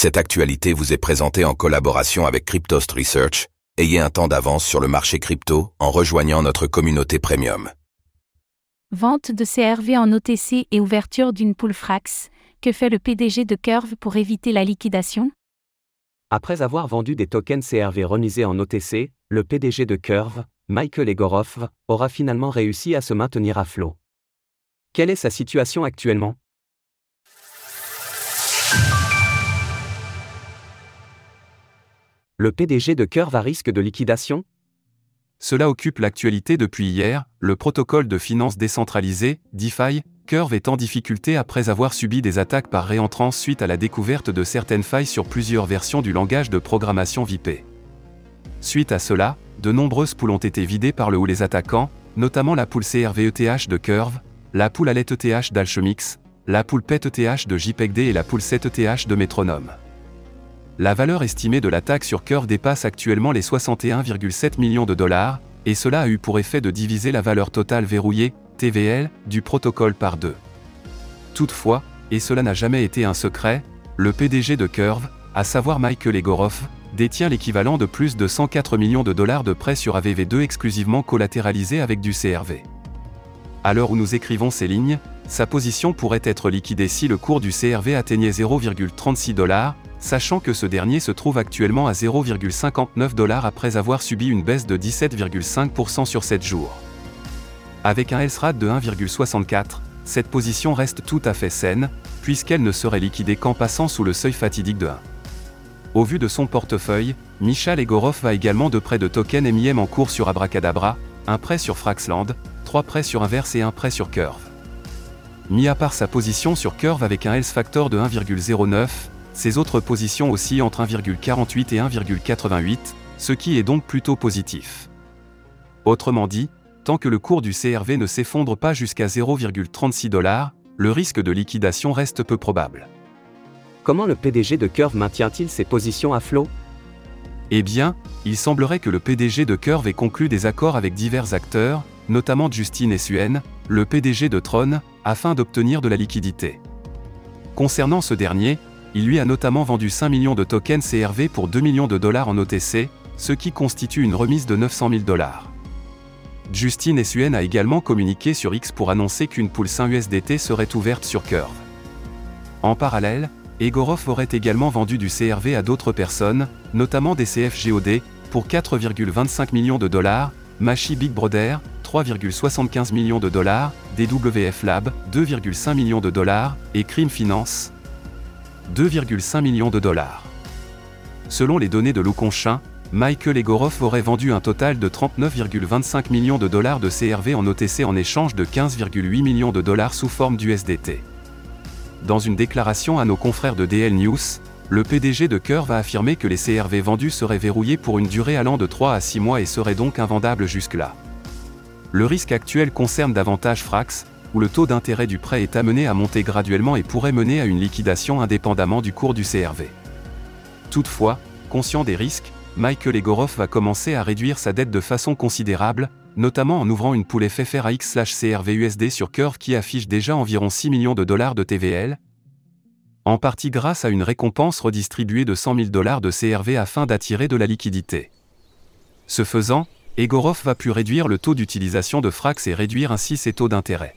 Cette actualité vous est présentée en collaboration avec Cryptost Research. Ayez un temps d'avance sur le marché crypto en rejoignant notre communauté premium. Vente de CRV en OTC et ouverture d'une pool Frax. Que fait le PDG de Curve pour éviter la liquidation? Après avoir vendu des tokens CRV remisés en OTC, le PDG de Curve, Michael Egorov, aura finalement réussi à se maintenir à flot. Quelle est sa situation actuellement? Le PDG de Curve à risque de liquidation? Cela occupe l'actualité depuis hier, le protocole de finance décentralisée, DeFi, Curve est en difficulté après avoir subi des attaques par réentrance suite à la découverte de certaines failles sur plusieurs versions du langage de programmation VIP. Suite à cela, de nombreuses poules ont été vidées par le ou les attaquants, notamment la poule CRVETH de Curve, la poule Alet ETH d'Alchemix, la poule PET ETH de JPEGD et la poule 7 ETH de Metronome. La valeur estimée de l'attaque sur Curve dépasse actuellement les 61,7 millions de dollars, et cela a eu pour effet de diviser la valeur totale verrouillée, TVL, du protocole par deux. Toutefois, et cela n'a jamais été un secret, le PDG de Curve, à savoir Michael Egorov, détient l'équivalent de plus de 104 millions de dollars de prêts sur AVV2 exclusivement collatéralisés avec du CRV. À l'heure où nous écrivons ces lignes, sa position pourrait être liquidée si le cours du CRV atteignait 0,36 dollars, sachant que ce dernier se trouve actuellement à 0,59 dollars après avoir subi une baisse de 17,5% sur 7 jours. Avec un LSRAT de 1,64, cette position reste tout à fait saine, puisqu'elle ne serait liquidée qu'en passant sous le seuil fatidique de 1. Au vu de son portefeuille, Michal Egorov va également de près de tokens MIM en cours sur Abracadabra, un prêt sur Fraxland, 3 prêts sur Inverse et un prêt sur Curve. Mis à part sa position sur Curve avec un health factor de 1,09, ses autres positions aussi entre 1,48 et 1,88, ce qui est donc plutôt positif. Autrement dit, tant que le cours du CRV ne s'effondre pas jusqu'à 0,36 dollars, le risque de liquidation reste peu probable. Comment le PDG de Curve maintient-il ses positions à flot? Eh bien, il semblerait que le PDG de Curve ait conclu des accords avec divers acteurs, notamment Justine Essuen, le PDG de Tron, afin d'obtenir de la liquidité. Concernant ce dernier, il lui a notamment vendu 5 millions de tokens CRV pour 2 millions de dollars en OTC, ce qui constitue une remise de 900 000 dollars. Justine Essuen a également communiqué sur X pour annoncer qu'une poule 5 USDT serait ouverte sur Curve. En parallèle, Egorov aurait également vendu du CRV à d'autres personnes, notamment des CFGOD, pour 4,25 millions de dollars, Machi Big Brother, 3,75 millions de dollars, DWF Lab, 2,5 millions de dollars, et Crime Finance, 2,5 millions de dollars. Selon les données de Loukonchin, Michael Egorov aurait vendu un total de 39,25 millions de dollars de CRV en OTC en échange de 15,8 millions de dollars sous forme d'USDT. Dans une déclaration à nos confrères de DL News, le PDG de Curve a affirmé que les CRV vendus seraient verrouillés pour une durée allant de 3 à 6 mois et seraient donc invendables jusque-là. Le risque actuel concerne davantage Frax, où le taux d'intérêt du prêt est amené à monter graduellement et pourrait mener à une liquidation indépendamment du cours du CRV. Toutefois, conscient des risques, Michael Egorov va commencer à réduire sa dette de façon considérable, notamment en ouvrant une poule FFRAX/CRVUSD sur Curve qui affiche déjà environ 6 millions de dollars de TVL, en partie grâce à une récompense redistribuée de 100 000 dollars de CRV afin d'attirer de la liquidité. Ce faisant, Egorov va pu réduire le taux d'utilisation de Frax et réduire ainsi ses taux d'intérêt.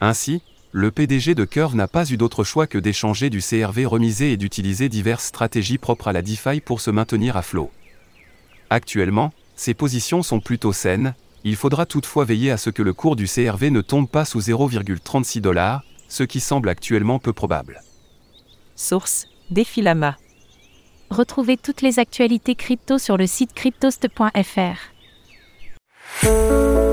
Ainsi, le PDG de Curve n'a pas eu d'autre choix que d'échanger du CRV remisé et d'utiliser diverses stratégies propres à la DeFi pour se maintenir à flot. Actuellement, ses positions sont plutôt saines, il faudra toutefois veiller à ce que le cours du CRV ne tombe pas sous 0,36 dollars, ce qui semble actuellement peu probable. Source Défilama. Retrouvez toutes les actualités crypto sur le site cryptost.fr. Música